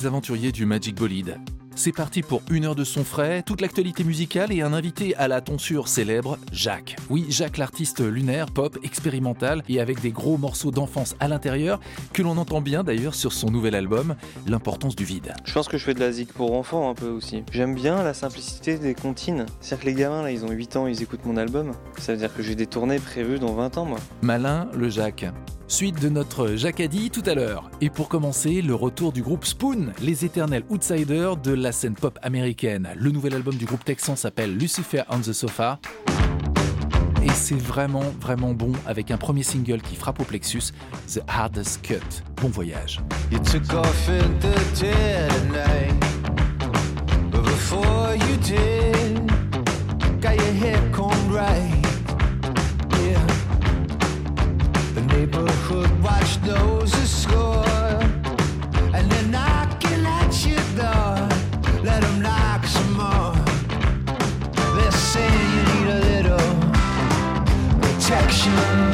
Les aventuriers du Magic Bolide. C'est parti pour une heure de son frais, toute l'actualité musicale et un invité à la tonsure célèbre, Jacques. Oui, Jacques l'artiste lunaire, pop, expérimental et avec des gros morceaux d'enfance à l'intérieur que l'on entend bien d'ailleurs sur son nouvel album, L'importance du vide. Je pense que je fais de la zik pour enfants un peu aussi. J'aime bien la simplicité des comptines. C'est-à-dire que les gamins là, ils ont 8 ans, ils écoutent mon album. Ça veut dire que j'ai des tournées prévues dans 20 ans moi. Malin, le Jacques. Suite de notre Jacadi tout à l'heure. Et pour commencer, le retour du groupe Spoon, les éternels outsiders de la scène pop américaine. Le nouvel album du groupe texan s'appelle Lucifer on the Sofa. Et c'est vraiment, vraiment bon avec un premier single qui frappe au plexus, The Hardest Cut. Bon voyage. Knows the score. And they're knocking at your door. Let them knock some more. They're you need a little protection.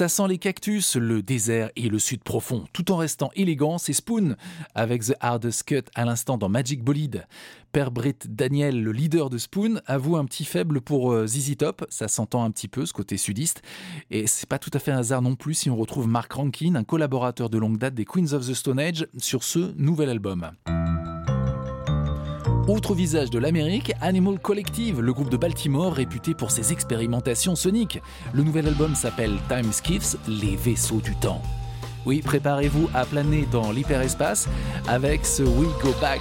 Ça sent les cactus, le désert et le sud profond, tout en restant élégant, c'est Spoon, avec The Hardest Cut à l'instant dans Magic Bolide. Père Britt Daniel, le leader de Spoon, avoue un petit faible pour euh, ZZ Top, ça s'entend un petit peu ce côté sudiste, et c'est pas tout à fait un hasard non plus si on retrouve Mark Rankin, un collaborateur de longue date des Queens of the Stone Age, sur ce nouvel album. Autre visage de l'Amérique, Animal Collective, le groupe de Baltimore réputé pour ses expérimentations soniques. Le nouvel album s'appelle Time Skiffs, les vaisseaux du temps. Oui, préparez-vous à planer dans l'hyperespace avec ce We Go Back.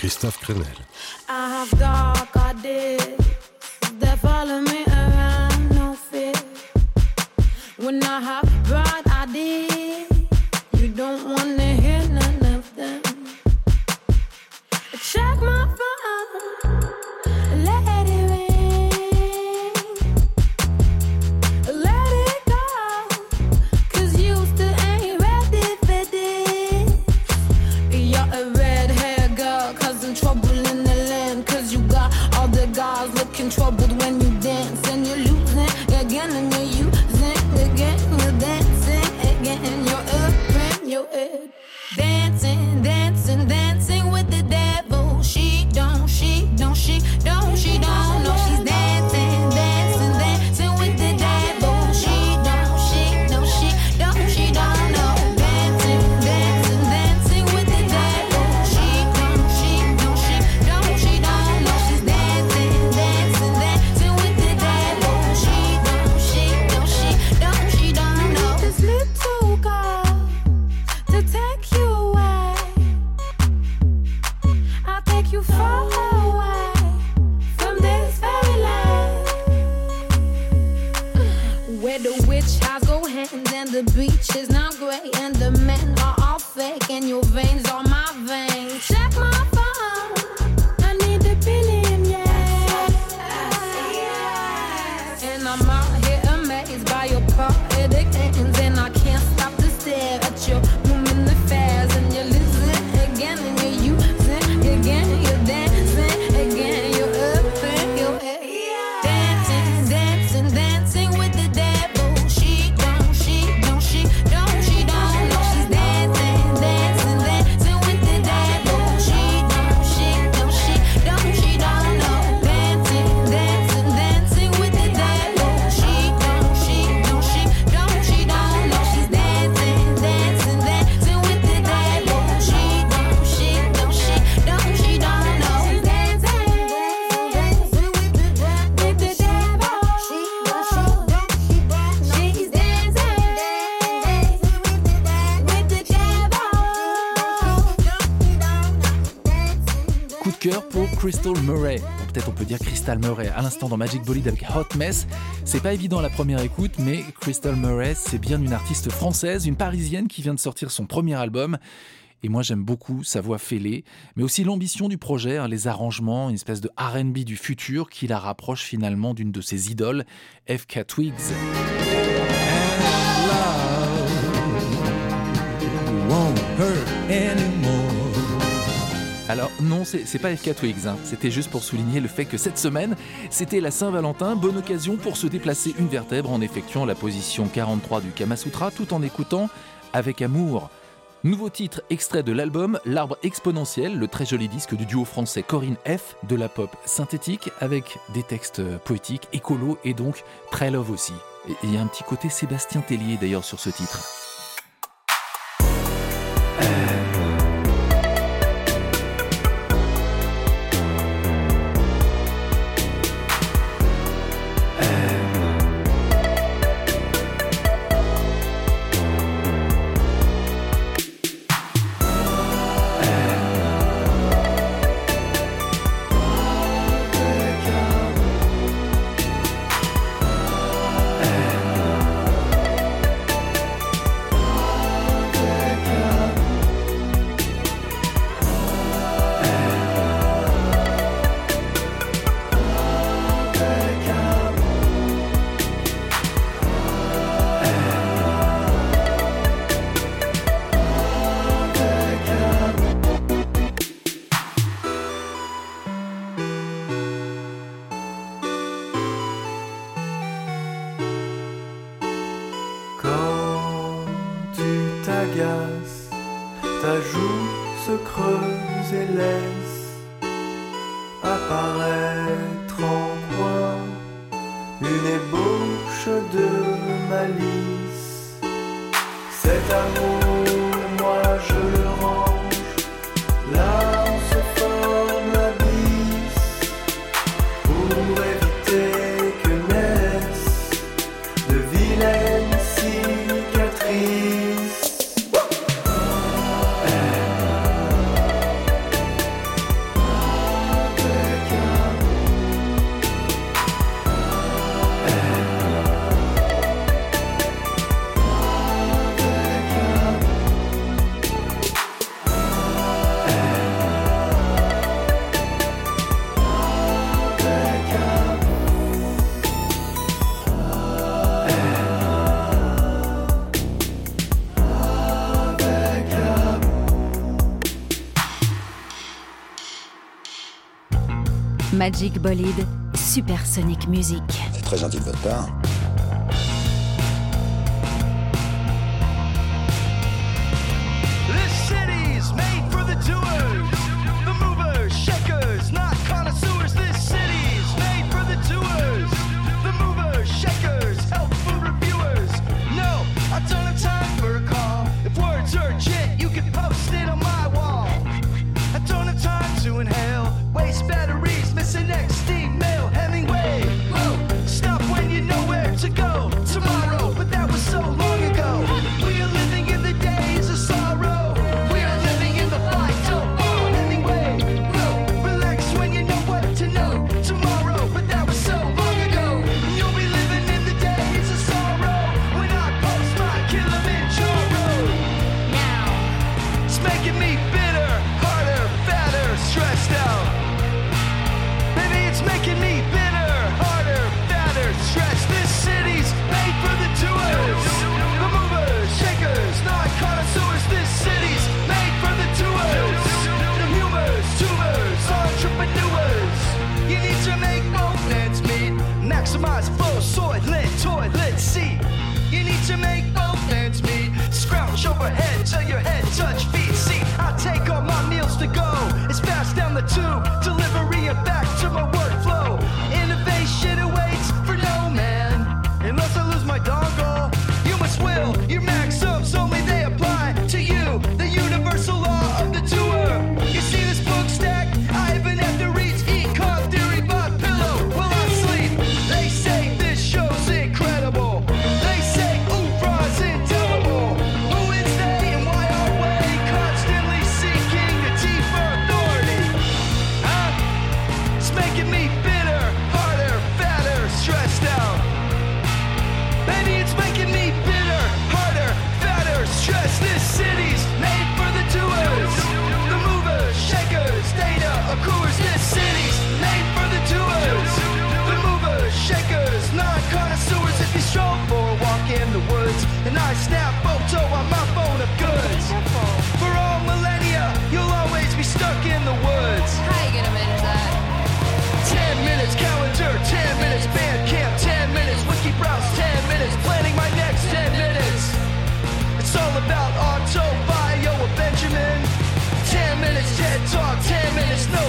Christophe Crenel. Crystal Murray. Peut-être on peut dire Crystal Murray à l'instant dans Magic Bolide avec Hot Mess. C'est pas évident à la première écoute, mais Crystal Murray, c'est bien une artiste française, une parisienne qui vient de sortir son premier album. Et moi j'aime beaucoup sa voix fêlée, mais aussi l'ambition du projet, hein, les arrangements, une espèce de RB du futur qui la rapproche finalement d'une de ses idoles, FK Twigs. Alors non, c'est pas FK hein. c'était juste pour souligner le fait que cette semaine, c'était la Saint-Valentin, bonne occasion pour se déplacer une vertèbre en effectuant la position 43 du Kama Sutra tout en écoutant avec amour. Nouveau titre extrait de l'album L'arbre exponentiel, le très joli disque du duo français Corinne F, de la pop synthétique avec des textes poétiques, écolos et donc très love aussi. Il y a un petit côté Sébastien Tellier d'ailleurs sur ce titre. Ta joue se creuse et laisse apparaître en coin une ébauche de malice. Cet amour, moi je Magic Bolide, Supersonic Music. C'est très gentil de votre part.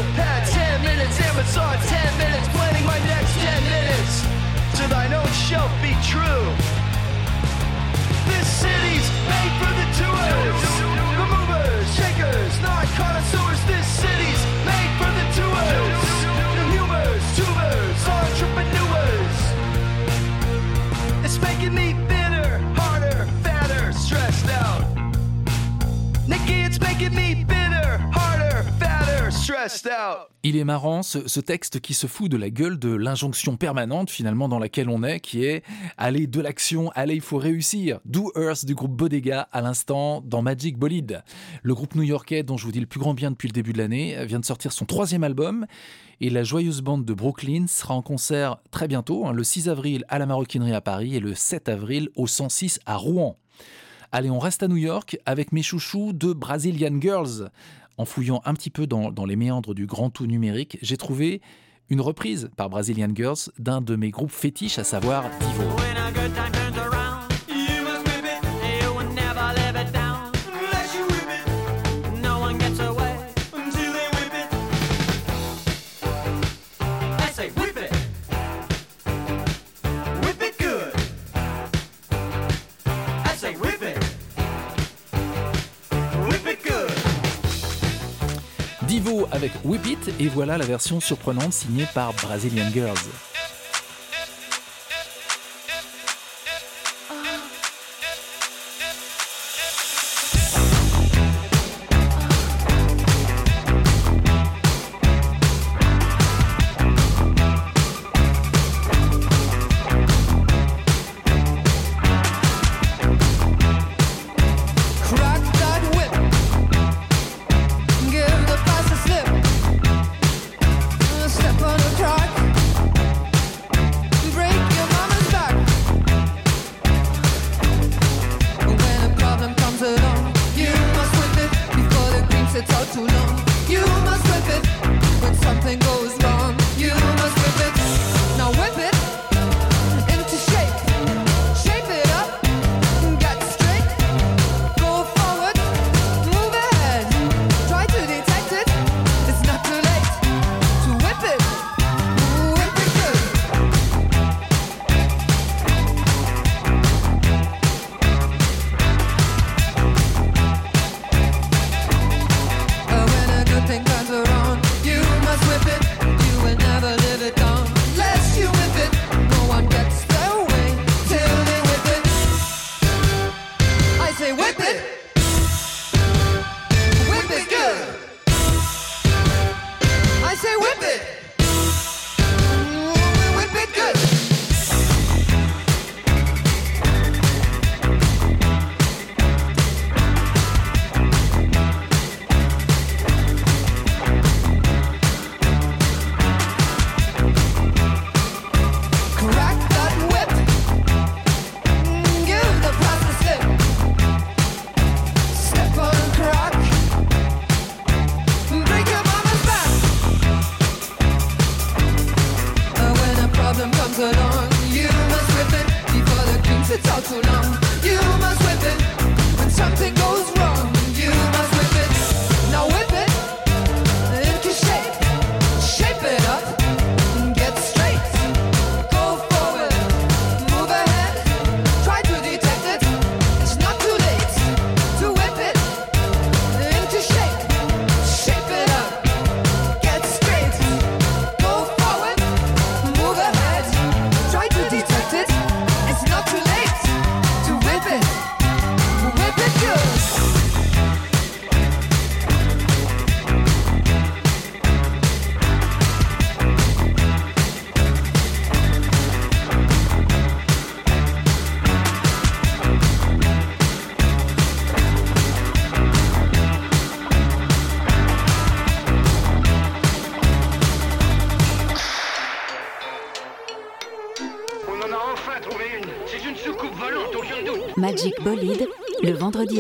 Had 10 minutes, Amazon 10 minutes, planning my next 10 minutes. To thine own shelf be true. This city's made for the doers. Il est marrant ce, texte qui se fout de la gueule de l'injonction permanente finalement dans laquelle on est, qui est allez de l'action, allez il faut réussir. Do Earth du groupe Bodega à l'instant dans Magic Bolide. Le groupe new-yorkais dont je vous dis le plus grand bien depuis le début de l'année vient de sortir son troisième album et la joyeuse bande de Brooklyn sera en concert très bientôt, hein, le 6 avril à la Maroquinerie à Paris et le 7 avril au 106 à Rouen. Allez, on reste à New York avec mes chouchous de Brazilian Girls en fouillant un petit peu dans, les méandres du grand tout numérique, j'ai trouvé une reprise par Brazilian Girls d'un de mes groupes fétiches, à savoir Divo. Avec whiplit et voilà la version surprenante signée par Brazilian Girls.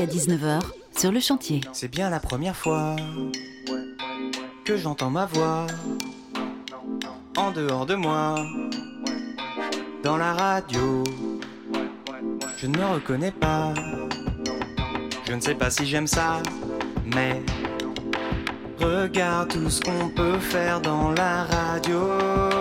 À 19h sur le chantier. C'est bien la première fois que j'entends ma voix en dehors de moi, dans la radio. Je ne me reconnais pas, je ne sais pas si j'aime ça, mais regarde tout ce qu'on peut faire dans la radio.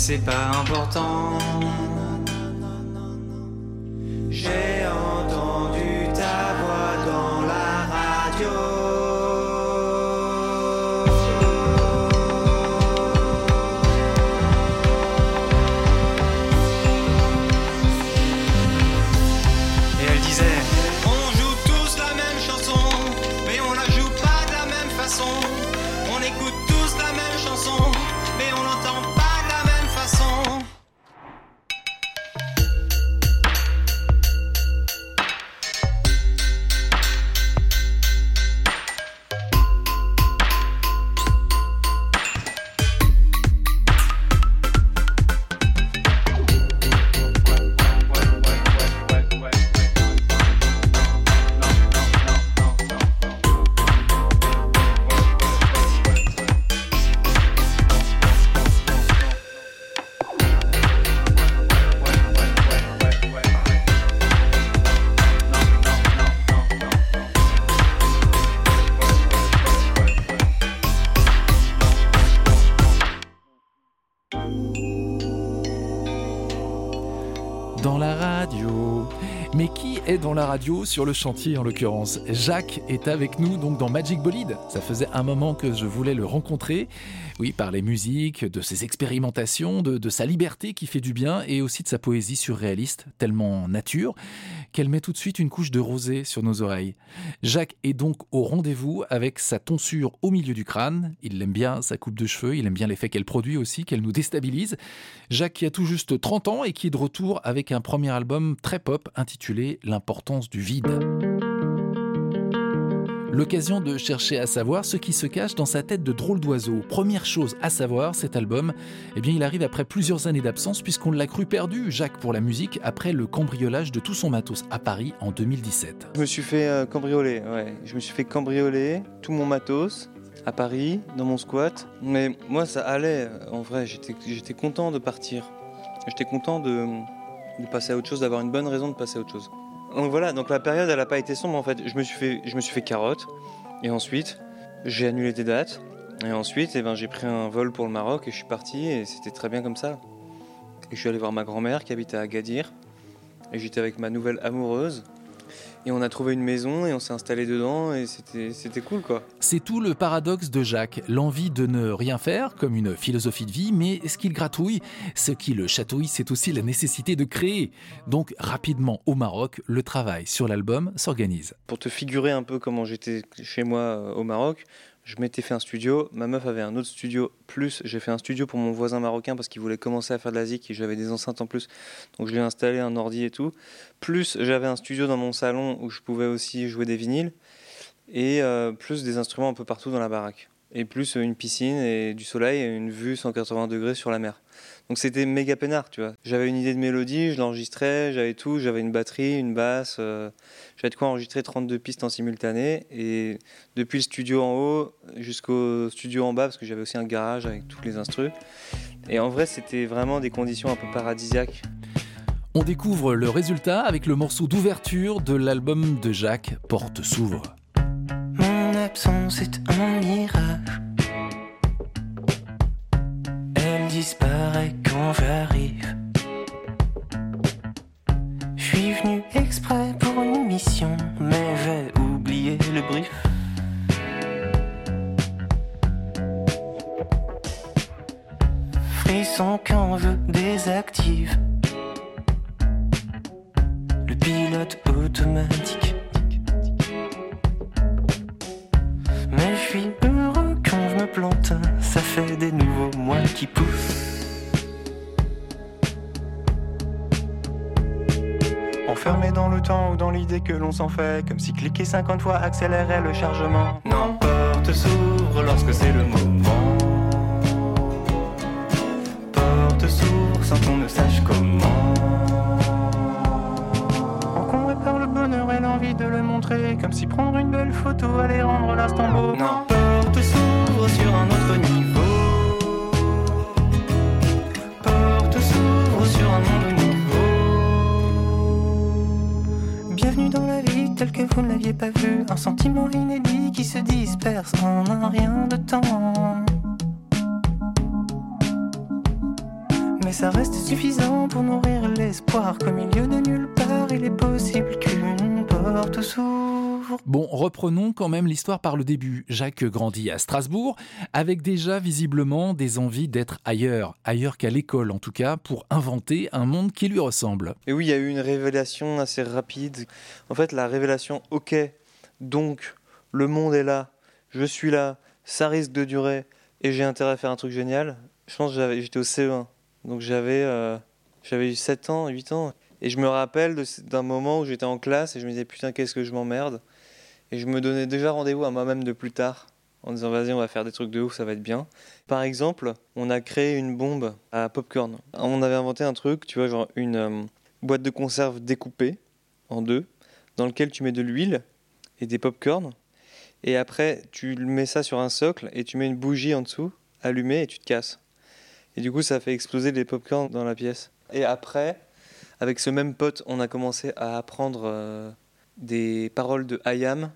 C'est pas important. J'ai est dans la radio sur le chantier en l'occurrence Jacques est avec nous donc dans Magic Bolide. Ça faisait un moment que je voulais le rencontrer. Oui, par les musiques, de ses expérimentations, de, de sa liberté qui fait du bien et aussi de sa poésie surréaliste, tellement nature, qu'elle met tout de suite une couche de rosée sur nos oreilles. Jacques est donc au rendez-vous avec sa tonsure au milieu du crâne. Il aime bien sa coupe de cheveux, il aime bien l'effet qu'elle produit aussi, qu'elle nous déstabilise. Jacques qui a tout juste 30 ans et qui est de retour avec un premier album très pop intitulé L'importance du vide. L'occasion de chercher à savoir ce qui se cache dans sa tête de drôle d'oiseau. Première chose à savoir, cet album, eh bien, il arrive après plusieurs années d'absence puisqu'on l'a cru perdu, Jacques, pour la musique, après le cambriolage de tout son matos à Paris en 2017. Je me suis fait euh, cambrioler, ouais. Je me suis fait cambrioler tout mon matos à Paris, dans mon squat. Mais moi, ça allait, en vrai. J'étais content de partir. J'étais content de passer à autre chose, d'avoir une bonne raison de passer à autre chose. Donc voilà, donc la période, elle n'a pas été sombre en fait. Je me suis fait, je me suis fait carotte. Et ensuite, j'ai annulé des dates. Et ensuite, eh ben, j'ai pris un vol pour le Maroc et je suis parti et c'était très bien comme ça. Et je suis allé voir ma grand-mère qui habitait à Agadir. Et j'étais avec ma nouvelle amoureuse. Et on a trouvé une maison et on s'est installé dedans et c'était cool quoi. C'est tout le paradoxe de Jacques, l'envie de ne rien faire, comme une philosophie de vie, mais ce qu'il gratouille, ce qui le chatouille, c'est aussi la nécessité de créer. Donc rapidement au Maroc, le travail sur l'album s'organise. Pour te figurer un peu comment j'étais chez moi euh, au Maroc, je m'étais fait un studio, ma meuf avait un autre studio, plus j'ai fait un studio pour mon voisin marocain parce qu'il voulait commencer à faire de la zik et j'avais des enceintes en plus, donc je lui ai installé un ordi et tout. Plus j'avais un studio dans mon salon où je pouvais aussi jouer des vinyles et euh, plus des instruments un peu partout dans la baraque. Et plus une piscine et du soleil et une vue 180 degrés sur la mer. Donc c'était méga peinard, tu vois. J'avais une idée de mélodie, je l'enregistrais, j'avais tout, j'avais une batterie, une basse, euh, j'avais de quoi enregistrer 32 pistes en simultané. Et depuis le studio en haut jusqu'au studio en bas, parce que j'avais aussi un garage avec tous les instrus. Et en vrai, c'était vraiment des conditions un peu paradisiaques. On découvre le résultat avec le morceau d'ouverture de l'album de Jacques, Porte s'ouvre. Mon absence est un mirage. Elle disparaît quand j'arrive. Je suis venu exprès pour une mission, mais j'ai oublié le brief. Frisson quand je désactive le pilote automatique. Suis heureux quand je me plante, ça fait des nouveaux mois qui poussent. Enfermé dans le temps ou dans l'idée que l'on s'en fait, comme si cliquer 50 fois accélérait le chargement. Non, porte s'ouvre lorsque c'est le moment. Porte s'ouvre sans qu'on ne sache comment. Encombré par le bonheur et l'envie de le montrer, comme si prendre une belle photo allait rendre l'instant beau. Non, porte s'ouvre sur un autre niveau. Porte s'ouvre sur un monde nouveau. Bienvenue dans la vie telle que vous ne l'aviez pas vue. Un sentiment inédit qui se disperse en un rien de temps. Mais ça reste suffisant pour nourrir l'espoir qu'au milieu de nulle part, il est possible qu'une porte s'ouvre. Bon, reprenons quand même l'histoire par le début. Jacques grandit à Strasbourg, avec déjà visiblement des envies d'être ailleurs, ailleurs qu'à l'école en tout cas, pour inventer un monde qui lui ressemble. Et oui, il y a eu une révélation assez rapide. En fait, la révélation, ok, donc le monde est là, je suis là, ça risque de durer et j'ai intérêt à faire un truc génial. Je pense que j'avais- j'étais au CE1, donc j'avais euh, j'avais eu 7 ans, 8 ans. Et je me rappelle d'un moment où j'étais en classe et je me disais putain, qu'est-ce que je m'emmerde. Et je me donnais déjà rendez-vous à moi-même de plus tard en disant vas-y, on va faire des trucs de ouf, ça va être bien. Par exemple, on a créé une bombe à popcorn. On avait inventé un truc, tu vois, genre une euh, boîte de conserve découpée en deux, dans lequel tu mets de l'huile et des popcorn. Et après, tu mets ça sur un socle et tu mets une bougie en dessous, allumée, et tu te casses. Et du coup, ça fait exploser les popcorn dans la pièce. Et après, avec ce même pote, on a commencé à apprendre euh, des paroles de Hayam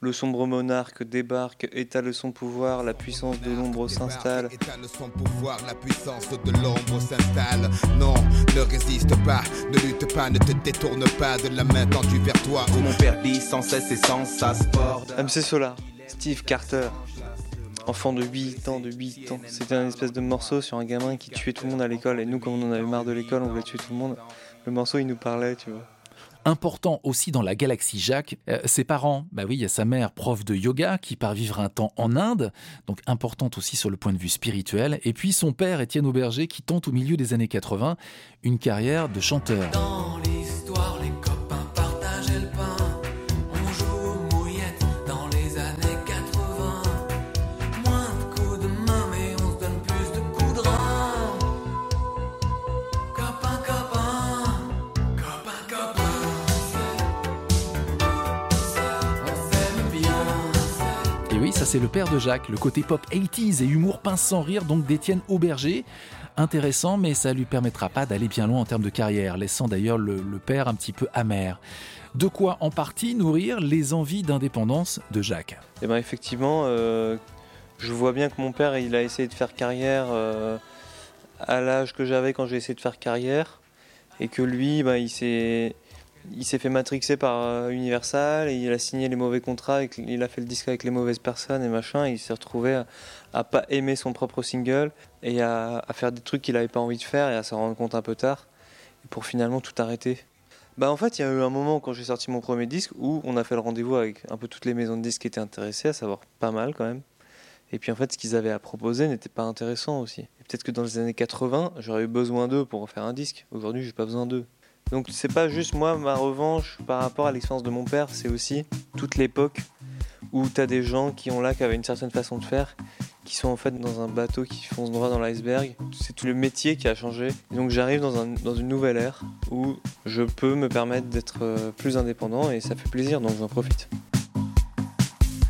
Le sombre monarque débarque, étale son pouvoir, la puissance de l'ombre s'installe. Étale son pouvoir, la puissance de l'ombre s'installe. Non, ne résiste pas, ne lutte pas, ne te détourne pas de la main tendue vers toi. Où mon père dit sans cesse et sans ça sport. MC Solar, Steve Carter, enfant de 8 ans, de 8 ans. C'était un espèce de morceau sur un gamin qui tuait tout le monde à l'école. Et nous, comme on en avait marre de l'école, on voulait tuer tout le monde. Le morceau, il nous parlait, tu vois. Important aussi dans la galaxie Jacques, euh, ses parents, bah oui, il y a sa mère, prof de yoga, qui part vivre un temps en Inde, donc importante aussi sur le point de vue spirituel, et puis son père, Étienne Auberger, qui tente au milieu des années 80 une carrière de chanteur. C'est le père de Jacques, le côté pop 80s et humour pince sans rire donc d'Étienne Auberger. Intéressant, mais ça lui permettra pas d'aller bien loin en termes de carrière, laissant d'ailleurs le, père un petit peu amer. De quoi en partie nourrir les envies d'indépendance de Jacques? Et ben effectivement, euh, je vois bien que mon père, il a essayé de faire carrière euh, à l'âge que j'avais quand j'ai essayé de faire carrière, et que lui, ben, il s'est il s'est fait matrixer par euh, Universal et il a signé les mauvais contrats, il a fait le disque avec les mauvaises personnes et machin, il s'est retrouvé à, à pas aimer son propre single et à, faire des trucs qu'il avait pas envie de faire et à s'en rendre compte un peu tard, pour finalement tout arrêter. Bah en fait, il y a eu un moment quand j'ai sorti mon premier disque où on a fait le rendez-vous avec un peu toutes les maisons de disques qui étaient intéressées, à savoir pas mal quand même. Et puis en fait, ce qu'ils avaient à proposer n'était pas intéressant aussi. Peut-être que dans les années 80, j'aurais eu besoin d'eux pour en faire un disque. Aujourd'hui, j'ai pas besoin d'eux. Donc c'est pas juste moi ma revanche par rapport à l'expérience de mon père, c'est aussi toute l'époque où t'as des gens qui ont là, qui avaient une certaine façon de faire, qui sont en fait dans un bateau qui fonce droit dans l'iceberg. C'est tout le métier qui a changé. Et donc j'arrive dans, un- dans une nouvelle ère où je peux me permettre d'être euh, plus indépendant et ça fait plaisir, donc j'en profite.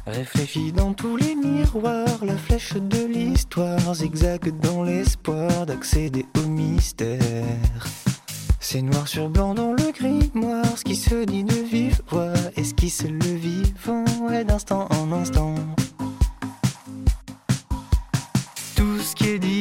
Réfléchis dans tous les miroirs, la flèche de l'histoire zigzague dans l'espoir d'accéder au mystère. C'est noir sur blanc dans le grimoire, ce qui se dit de vive voix, esquisse le vivant et d'instant en instant. Tout ce qui est dit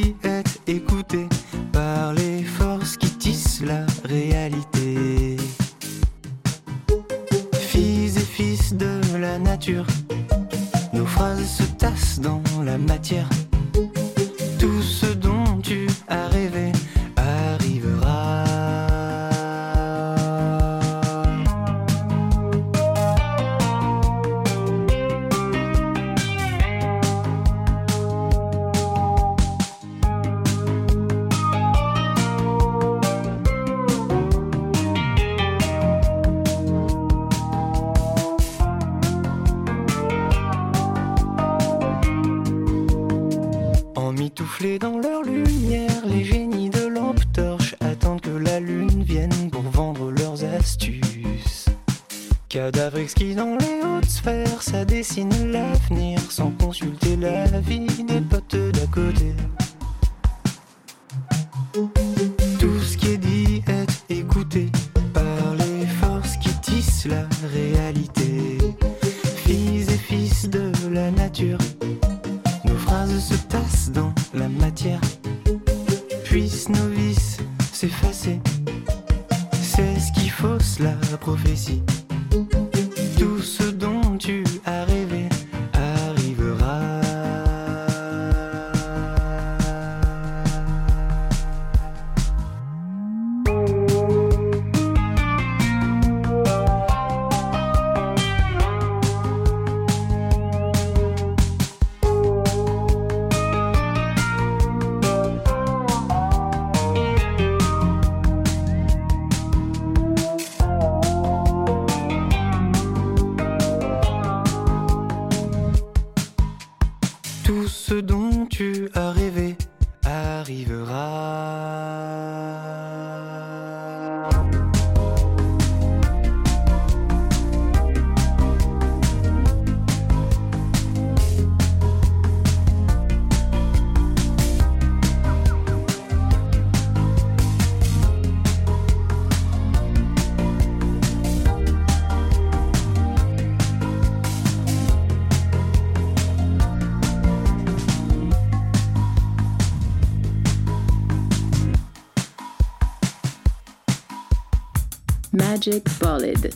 Magic Bolide.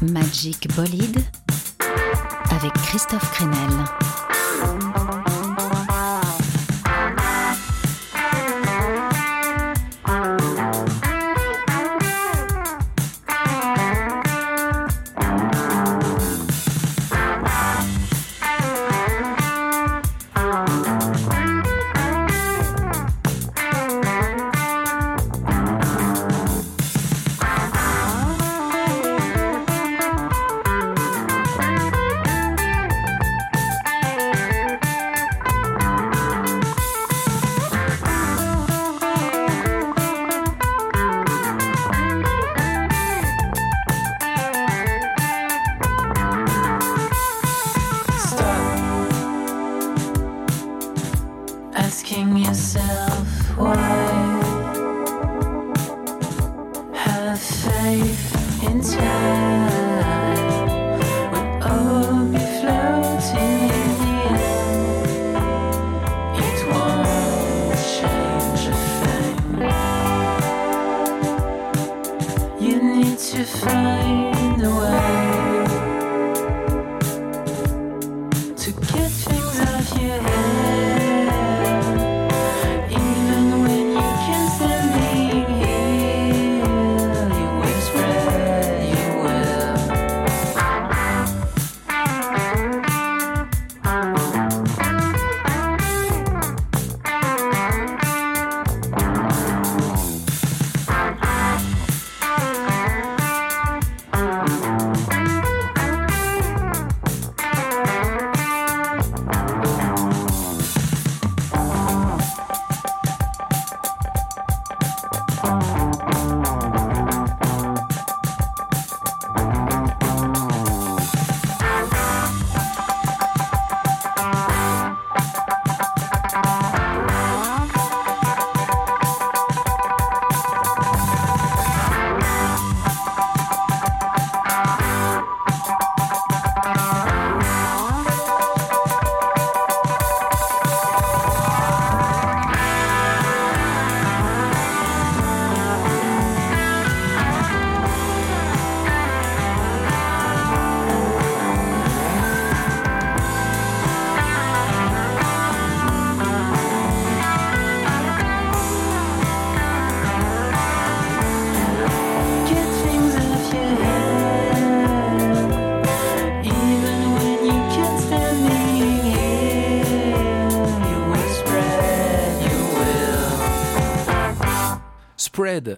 Magic Bolide avec Christophe Crenel.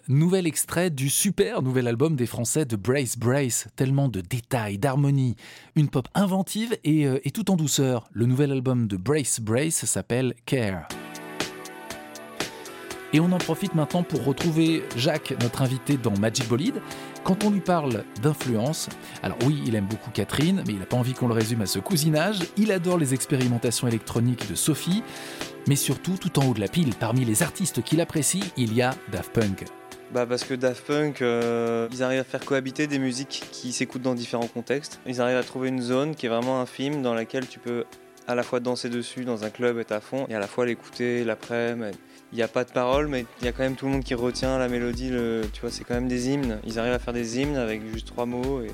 Nouvel extrait du super nouvel album des Français de Brace Brace. Tellement de détails, d'harmonie, une pop inventive et, euh, et tout en douceur. Le nouvel album de Brace Brace s'appelle Care. Et on en profite maintenant pour retrouver Jacques, notre invité dans Magic Bolide. Quand on lui parle d'influence, alors oui, il aime beaucoup Catherine, mais il n'a pas envie qu'on le résume à ce cousinage. Il adore les expérimentations électroniques de Sophie, mais surtout, tout en haut de la pile, parmi les artistes qu'il apprécie, il y a Daft Punk. Bah parce que Daft Punk, euh, ils arrivent à faire cohabiter des musiques qui s'écoutent dans différents contextes. Ils arrivent à trouver une zone qui est vraiment infime dans laquelle tu peux à la fois danser dessus dans un club et à fond et à la fois l'écouter l'après-midi. Il n'y a pas de paroles mais il y a quand même tout le monde qui retient la mélodie. Tu vois, c'est quand même des hymnes. Ils arrivent à faire des hymnes avec juste trois mots et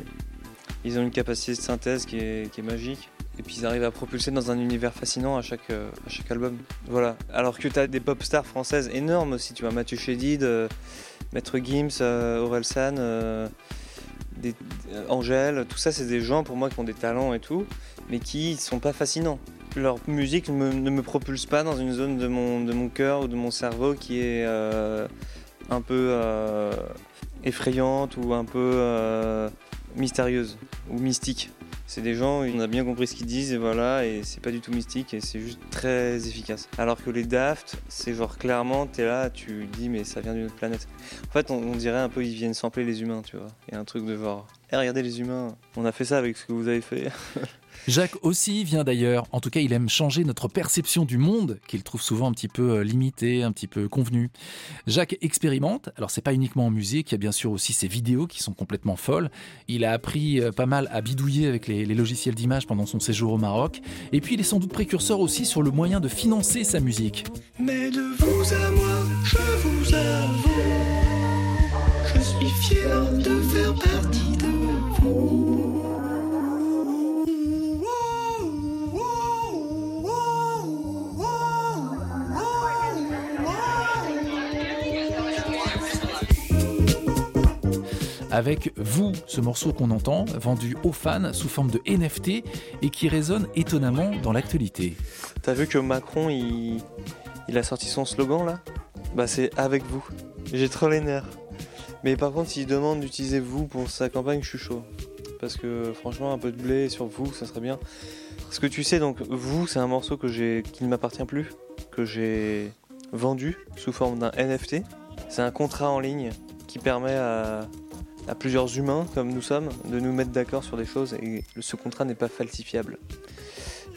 ils ont une capacité de synthèse qui est, magique. Et puis ils arrivent à propulser dans un univers fascinant à chaque, euh, album. Voilà. Alors que tu as des pop stars françaises énormes aussi. Tu vois, Mathieu Chédid, euh, Maître Gims, euh, Aurel San, euh, Angèle, tout ça, c'est des gens pour moi qui ont des talents et tout, mais qui sont pas fascinants. Leur musique ne me, propulse pas dans une zone de mon, de mon cœur ou de mon cerveau qui est euh, un peu euh, effrayante ou un peu euh, mystérieuse ou mystique. C'est des gens, on a bien compris ce qu'ils disent et voilà, et c'est pas du tout mystique et c'est juste très efficace. Alors que les Daft, c'est genre clairement, t'es là, tu dis mais ça vient d'une autre planète. En fait, on, dirait un peu ils viennent sampler les humains, tu vois. Et un truc de genre, Eh, regardez les humains, on a fait ça avec ce que vous avez fait. Jacques aussi vient d'ailleurs, en tout cas il aime changer notre perception du monde, qu'il trouve souvent un petit peu euh, limité, un petit peu convenu. Jacques expérimente, alors c'est pas uniquement en musique, il y a bien sûr aussi ses vidéos qui sont complètement folles. Il a appris euh, pas mal à bidouiller avec les, les logiciels d'image pendant son séjour au Maroc, et puis il est sans doute précurseur aussi sur le moyen de financer sa musique. Mais de vous à moi, je vous avoue, je suis fier de faire partie de vous. Avec Vous, ce morceau qu'on entend, vendu aux fans sous forme de NFT et qui résonne étonnamment dans l'actualité. T'as vu que Macron, il, a sorti son slogan là? Bah c'est avec vous. J'ai trop les nerfs. Mais par contre, s'il demande d'utiliser vous pour sa campagne, je suis chaud. Parce que franchement, un peu de blé sur vous, ça serait bien. Parce que tu sais, donc vous, c'est un morceau que j'ai, qui ne m'appartient plus, que j'ai vendu sous forme d'un NFT. C'est un contrat en ligne qui permet à, à plusieurs humains, comme nous sommes, de nous mettre d'accord sur des choses et ce contrat n'est pas falsifiable.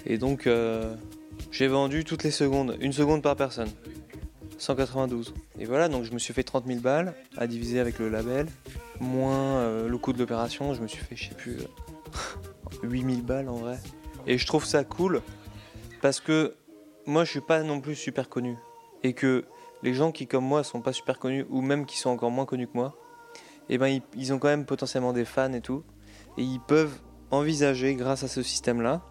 Et donc, euh, j'ai vendu toutes les secondes, une seconde par personne. 192. Et voilà, donc je me suis fait 30 000 balles à diviser avec le label, moins euh, le coût de l'opération, je me suis fait, je sais plus, euh, 8 000 balles en vrai. Et je trouve ça cool parce que moi je suis pas non plus super connu. Et que les gens qui comme moi sont pas super connus ou même qui sont encore moins connus que moi, et ben ils, ils ont quand même potentiellement des fans et tout. Et ils peuvent envisager grâce à ce système-là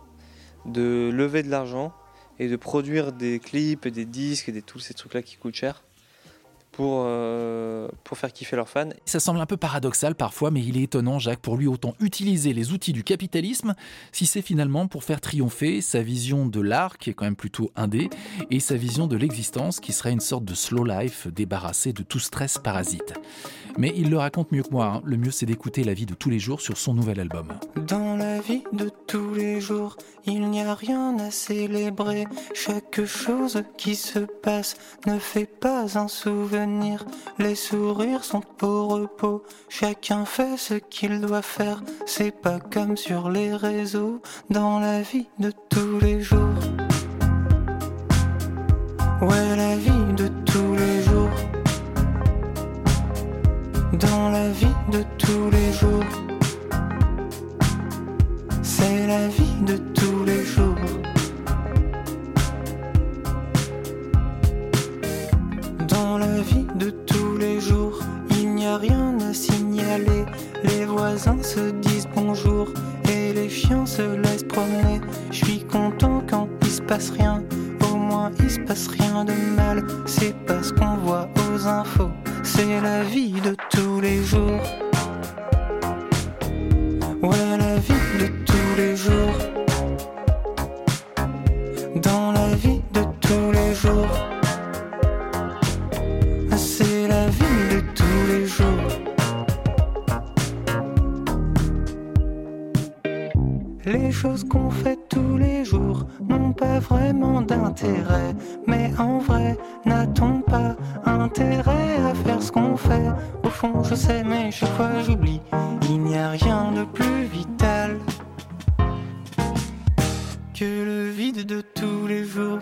de lever de l'argent et de produire des clips, et des disques et des, tous ces trucs-là qui coûtent cher pour, euh, pour faire kiffer leurs fans. Ça semble un peu paradoxal parfois, mais il est étonnant, Jacques, pour lui autant utiliser les outils du capitalisme, si c'est finalement pour faire triompher sa vision de l'art, qui est quand même plutôt indé, et sa vision de l'existence, qui serait une sorte de slow life débarrassé de tout stress parasite. Mais il le raconte mieux que moi, hein. le mieux c'est d'écouter la vie de tous les jours sur son nouvel album. Dans la vie de tous les jours, il n'y a rien à célébrer. Chaque chose qui se passe ne fait pas un souvenir. Les sourires sont au repos, chacun fait ce qu'il doit faire. C'est pas comme sur les réseaux, dans la vie de tous les jours. Ouais, la vie de tous les jours. Dans la vie de tous les jours. Se disent bonjour et les chiens se laissent promener. Je suis content quand il se passe rien. Au moins il se passe rien de mal. C'est pas ce qu'on voit aux infos. C'est la vie de tous les jours. Choses qu'on fait tous les jours n'ont pas vraiment d'intérêt. Mais en vrai, n'a-t-on pas intérêt à faire ce qu'on fait? Au fond, je sais, mais chaque fois j'oublie. Il n'y a rien de plus vital que le vide de tous les jours.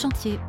Chantier.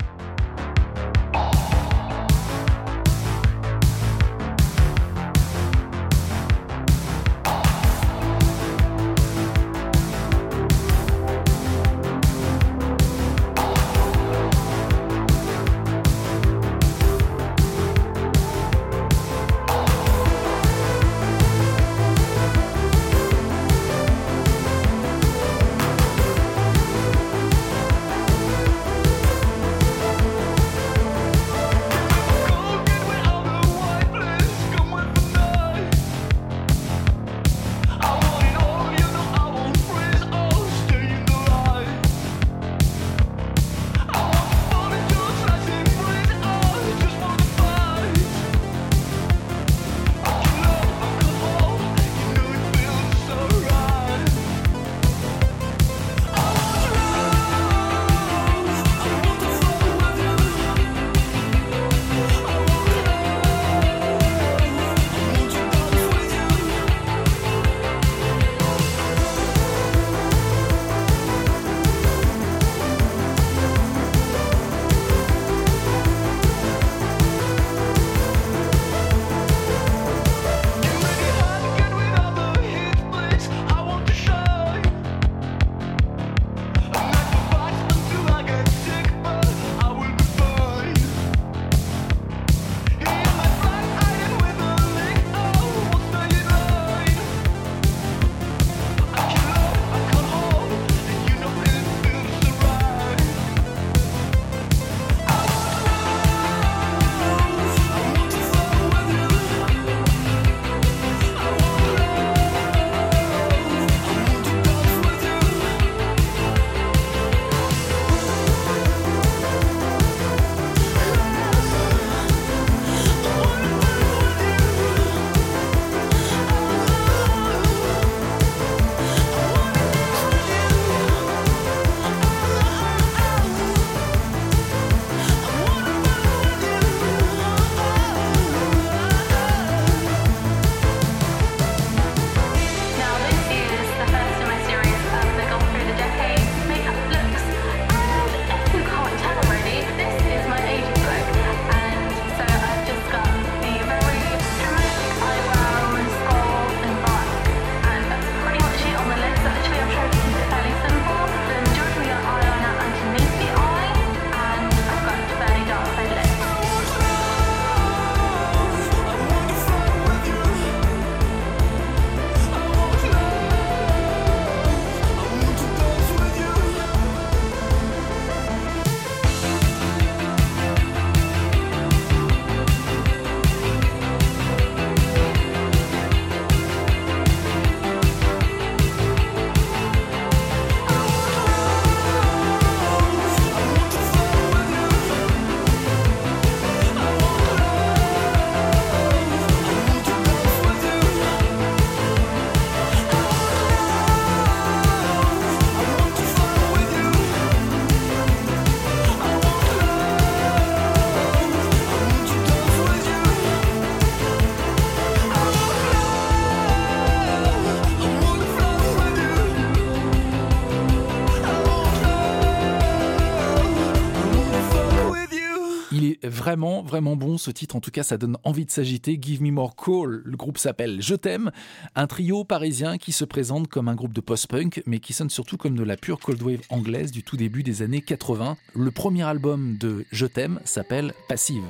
Vraiment, vraiment bon ce titre. En tout cas, ça donne envie de s'agiter. Give Me More Call. Le groupe s'appelle Je t'aime. Un trio parisien qui se présente comme un groupe de post-punk, mais qui sonne surtout comme de la pure cold wave anglaise du tout début des années 80. Le premier album de Je t'aime s'appelle Passive.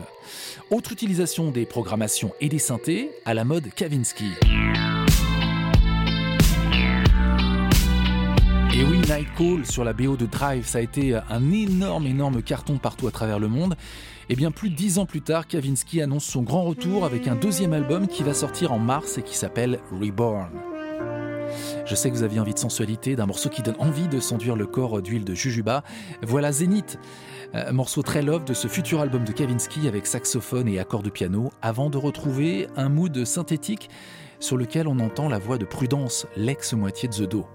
Autre utilisation des programmations et des synthés à la mode Kavinsky. Et oui, Night Call sur la BO de Drive, ça a été un énorme, énorme carton partout à travers le monde. Et bien plus de dix ans plus tard, Kavinsky annonce son grand retour avec un deuxième album qui va sortir en mars et qui s'appelle Reborn. Je sais que vous aviez envie de sensualité, d'un morceau qui donne envie de s'enduire le corps d'huile de jujuba. Voilà Zénith, un morceau très love de ce futur album de Kavinsky avec saxophone et accords de piano, avant de retrouver un mood synthétique sur lequel on entend la voix de Prudence, l'ex-moitié de The Do.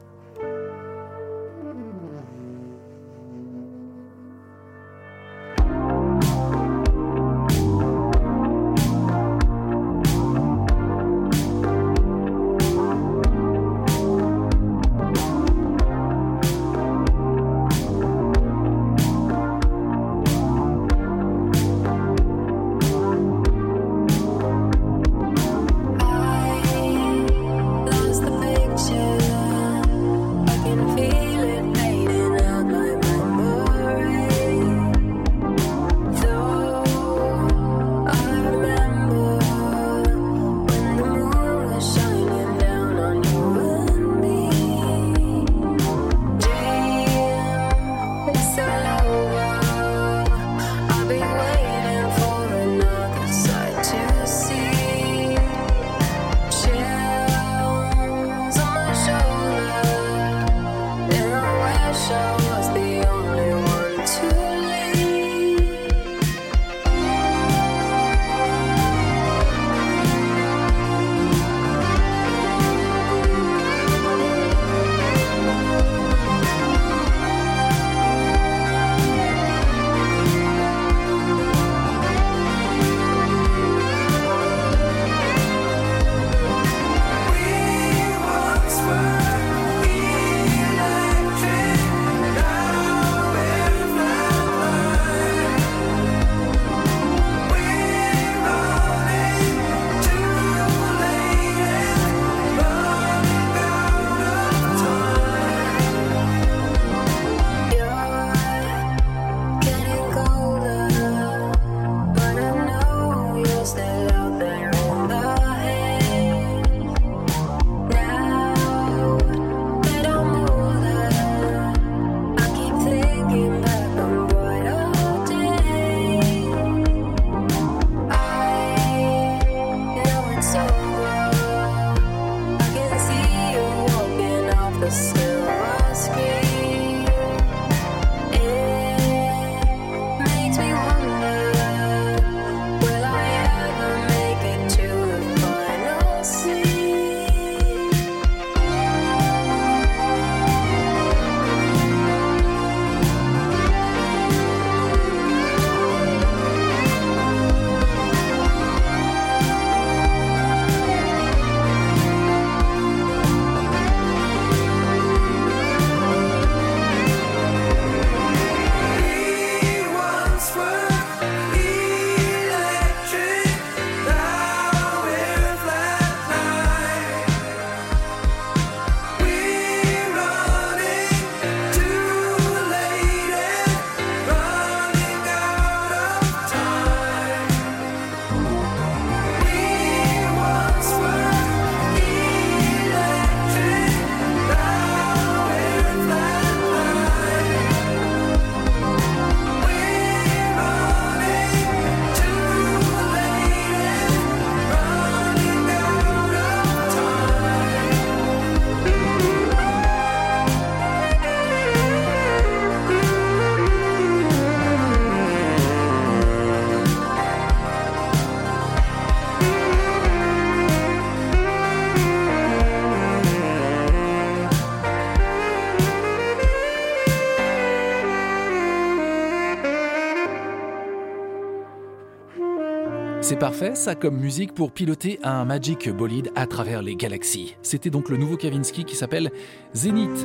C'est parfait, ça comme musique pour piloter un Magic Bolide à travers les galaxies. C'était donc le nouveau Kavinsky qui s'appelle Zénith.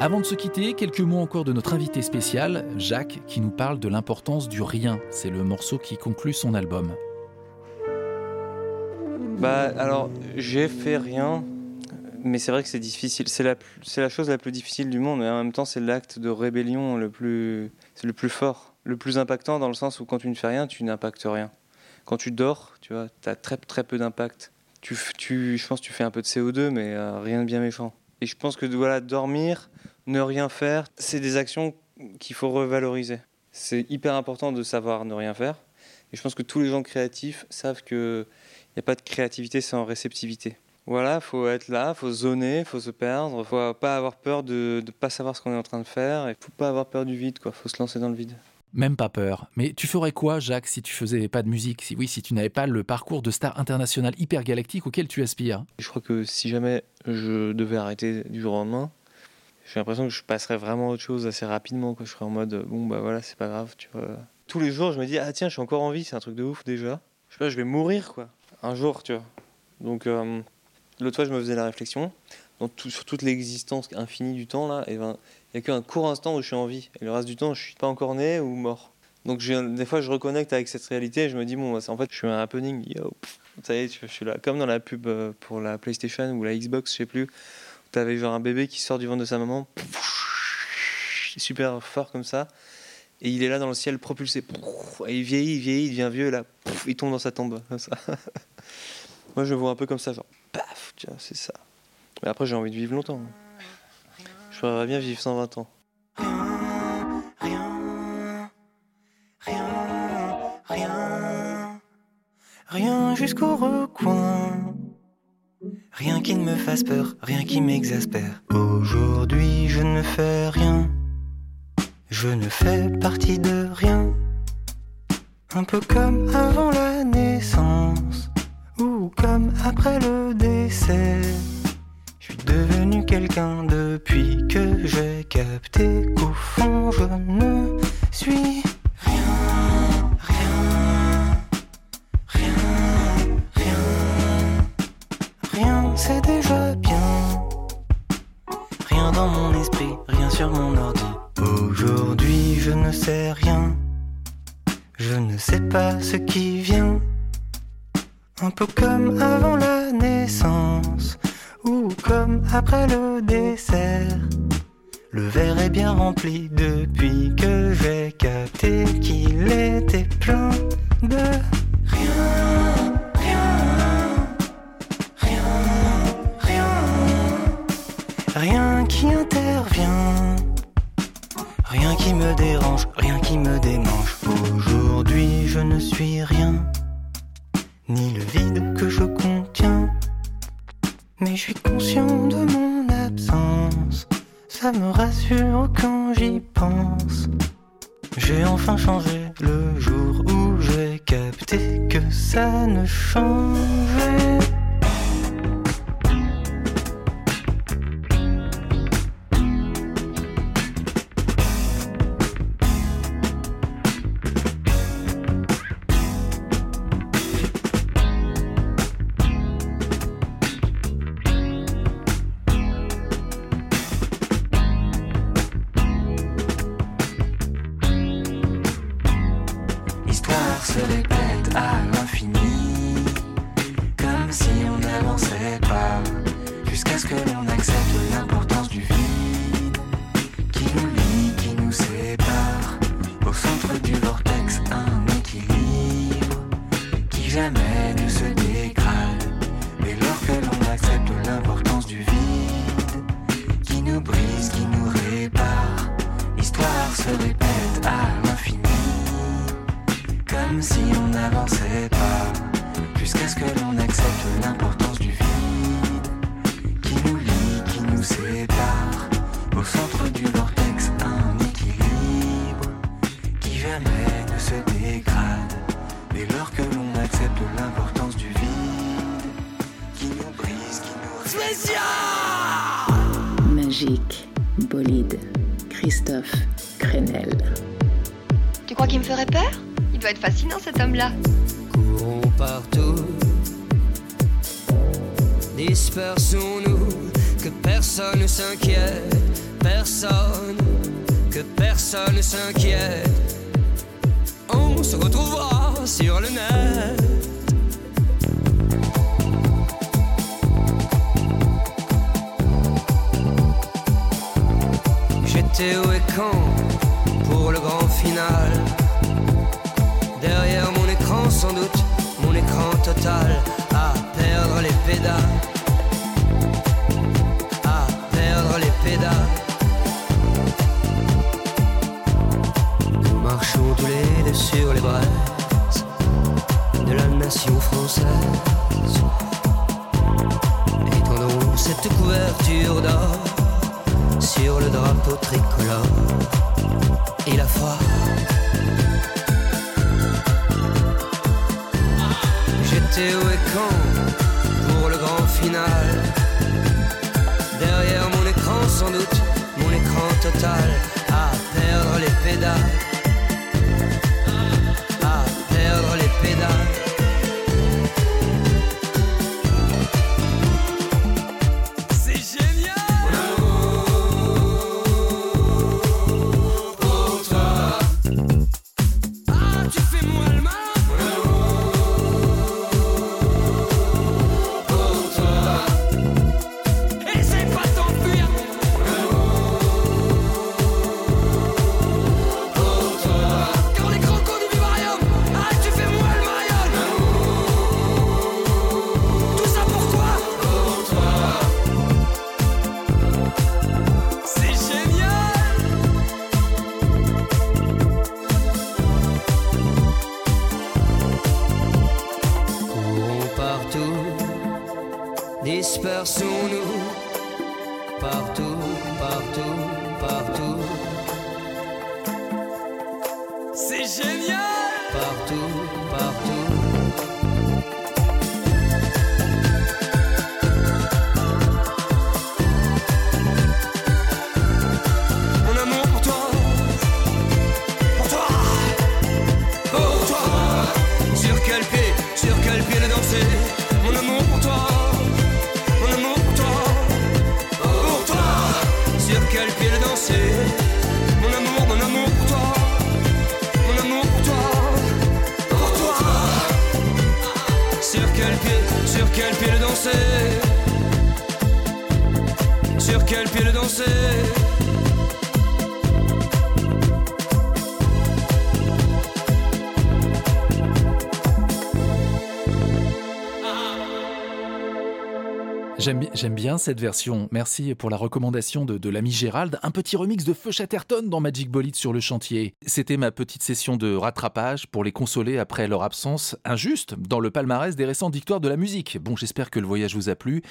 Avant de se quitter, quelques mots encore de notre invité spécial, Jacques, qui nous parle de l'importance du rien. C'est le morceau qui conclut son album. Bah alors, j'ai fait rien, mais c'est vrai que c'est difficile. C'est la, chose la plus difficile du monde, et en même temps, c'est l'acte de rébellion le plus, le plus fort, le plus impactant dans le sens où quand tu ne fais rien, tu n'impactes rien. Quand tu dors, tu vois, as très, très peu d'impact. Je pense que tu fais un peu de CO2, mais euh, rien de bien méchant. Et je pense que dormir, ne rien faire, c'est des actions qu'il faut revaloriser. C'est hyper important de savoir ne rien faire. Et je pense que tous les gens créatifs savent que il n'y a pas de créativité sans réceptivité. Voilà, faut être là, faut zoner, faut se perdre, faut pas avoir peur de ne pas savoir ce qu'on est en train de faire, et faut pas avoir peur du vide, quoi. Faut se lancer dans le vide. Même pas peur. Mais tu ferais quoi, Jacques, si tu faisais pas de musique Si oui, si tu n'avais pas le parcours de star international hyper galactique auquel tu aspires? Je crois que si jamais je devais arrêter du jour au lendemain, j'ai l'impression que je passerais vraiment à autre chose assez rapidement. Quoi. Je serais en mode bon bah voilà, c'est pas grave, tu vois. Tous les jours, je me dis ah tiens, je suis encore en vie, c'est un truc de ouf déjà. Je sais pas, je vais mourir quoi, un jour, tu vois. Donc euh, l'autre fois, je me faisais la réflexion sur toute l'existence infinie du temps là, et ben il y a qu'un court instant où je suis en vie, et le reste du temps, je suis pas encore né ou mort. Donc des fois, je reconnecte avec cette réalité, et je me dis bon, bah, en fait, je suis un happening. Yo, ça tu je suis là, comme dans la pub euh, pour la PlayStation ou la Xbox, je sais plus. T'avais genre un bébé qui sort du ventre de sa maman, super fort comme ça, et il est là dans le ciel propulsé. Et il vieillit, il vieillit, il devient vieux, et là, il tombe dans sa tombe. Moi, je vois un peu comme ça, genre, paf, tu vois, c'est ça. Mais après, j'ai envie de vivre longtemps. Je pourrais bien vivre 120 ans. Rien, rien jusqu'au recoin. Rien qui ne me fasse peur, rien qui m'exaspère. Aujourd'hui, je ne fais rien. Je ne fais partie de rien. Un peu comme avant la naissance, ou comme après le décès. Devenu quelqu'un depuis que j'ai capté qu'au fond je ne suis rien, rien, rien, rien, rien, c'est déjà bien. Rien dans mon esprit, rien sur mon ordi. Aujourd'hui je ne sais rien, je ne sais pas ce qui vient. Un peu comme avant la naissance, ou comme après le dessert. Le verre est bien rempli depuis que j'ai capté qu'il était plein de rien, rien, rien, rien, rien qui intervient, rien qui me dérange, rien qui me démange. Aujourd'hui, je ne suis rien, ni le vide que je contiens. Mais je suis conscient de mon absence. Ça me rassure quand j'y pense. J'ai enfin changé le jour où j'ai capté que ça ne changeait. Fascinant cet homme-là. courons partout. Dispersons-nous, que personne ne s'inquiète. personne, que personne ne s'inquiète. De la nation française. Étendons cette couverture d'or sur le drapeau tricolore et la foi. J'étais au quand pour le grand final. Derrière mon écran, sans doute, mon écran total à perdre les pédales. J'aime bi- j'aime bien cette version. Merci pour la recommandation de, de l'ami Gérald. Un petit remix de Feu Chatterton dans Magic Bolide sur le chantier. C'était ma petite session de rattrapage pour les consoler après leur absence injuste dans le palmarès des récentes victoires de la musique. Bon, j'espère que le voyage vous a plu.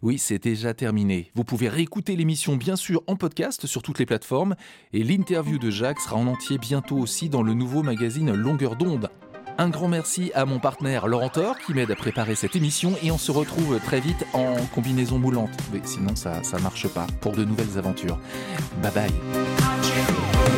Oui, c'est déjà terminé. Vous pouvez réécouter l'émission bien sûr en podcast sur toutes les plateformes et l'interview de Jacques sera en entier bientôt aussi dans le nouveau magazine Longueur d'onde. Un grand merci à mon partenaire Laurent Thor qui m'aide à préparer cette émission et on se retrouve très vite en combinaison moulante. Mais sinon ça ça marche pas pour de nouvelles aventures. Bye bye.